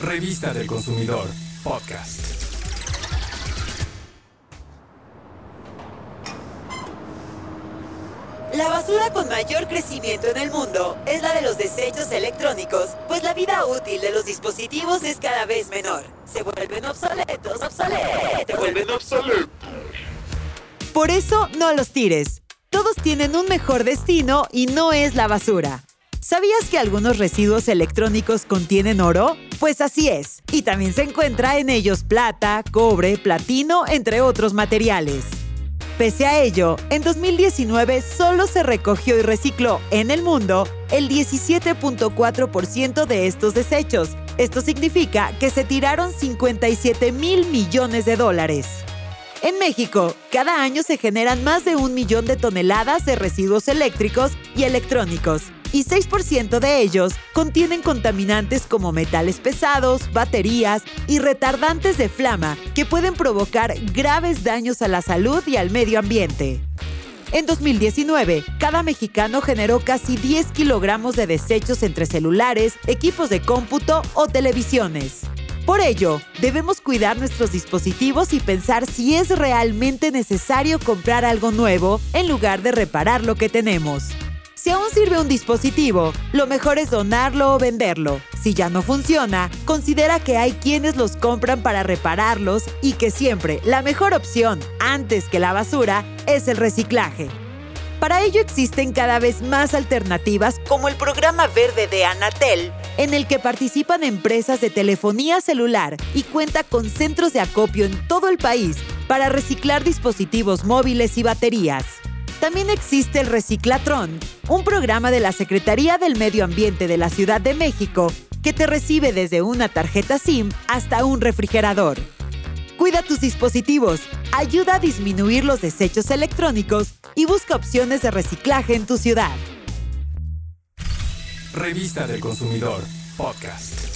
Revista del Consumidor, podcast. La basura con mayor crecimiento en el mundo es la de los desechos electrónicos, pues la vida útil de los dispositivos es cada vez menor. Se vuelven obsoletos, obsoletos. Se vuelven obsoletos. Por eso no los tires. Todos tienen un mejor destino y no es la basura. ¿Sabías que algunos residuos electrónicos contienen oro? Pues así es, y también se encuentra en ellos plata, cobre, platino, entre otros materiales. Pese a ello, en 2019 solo se recogió y recicló en el mundo el 17.4% de estos desechos. Esto significa que se tiraron 57 mil millones de dólares. En México, cada año se generan más de un millón de toneladas de residuos eléctricos y electrónicos, y 6% de ellos contienen contaminantes como metales pesados, baterías y retardantes de flama que pueden provocar graves daños a la salud y al medio ambiente. En 2019, cada mexicano generó casi 10 kilogramos de desechos entre celulares, equipos de cómputo o televisiones. Por ello, debemos cuidar nuestros dispositivos y pensar si es realmente necesario comprar algo nuevo en lugar de reparar lo que tenemos. Si aún sirve un dispositivo, lo mejor es donarlo o venderlo. Si ya no funciona, considera que hay quienes los compran para repararlos y que siempre la mejor opción, antes que la basura, es el reciclaje. Para ello existen cada vez más alternativas como el programa verde de Anatel, en el que participan empresas de telefonía celular y cuenta con centros de acopio en todo el país para reciclar dispositivos móviles y baterías. También existe el Reciclatrón, un programa de la Secretaría del Medio Ambiente de la Ciudad de México que te recibe desde una tarjeta SIM hasta un refrigerador. Cuida tus dispositivos, ayuda a disminuir los desechos electrónicos y busca opciones de reciclaje en tu ciudad. Revista del Consumidor, podcast.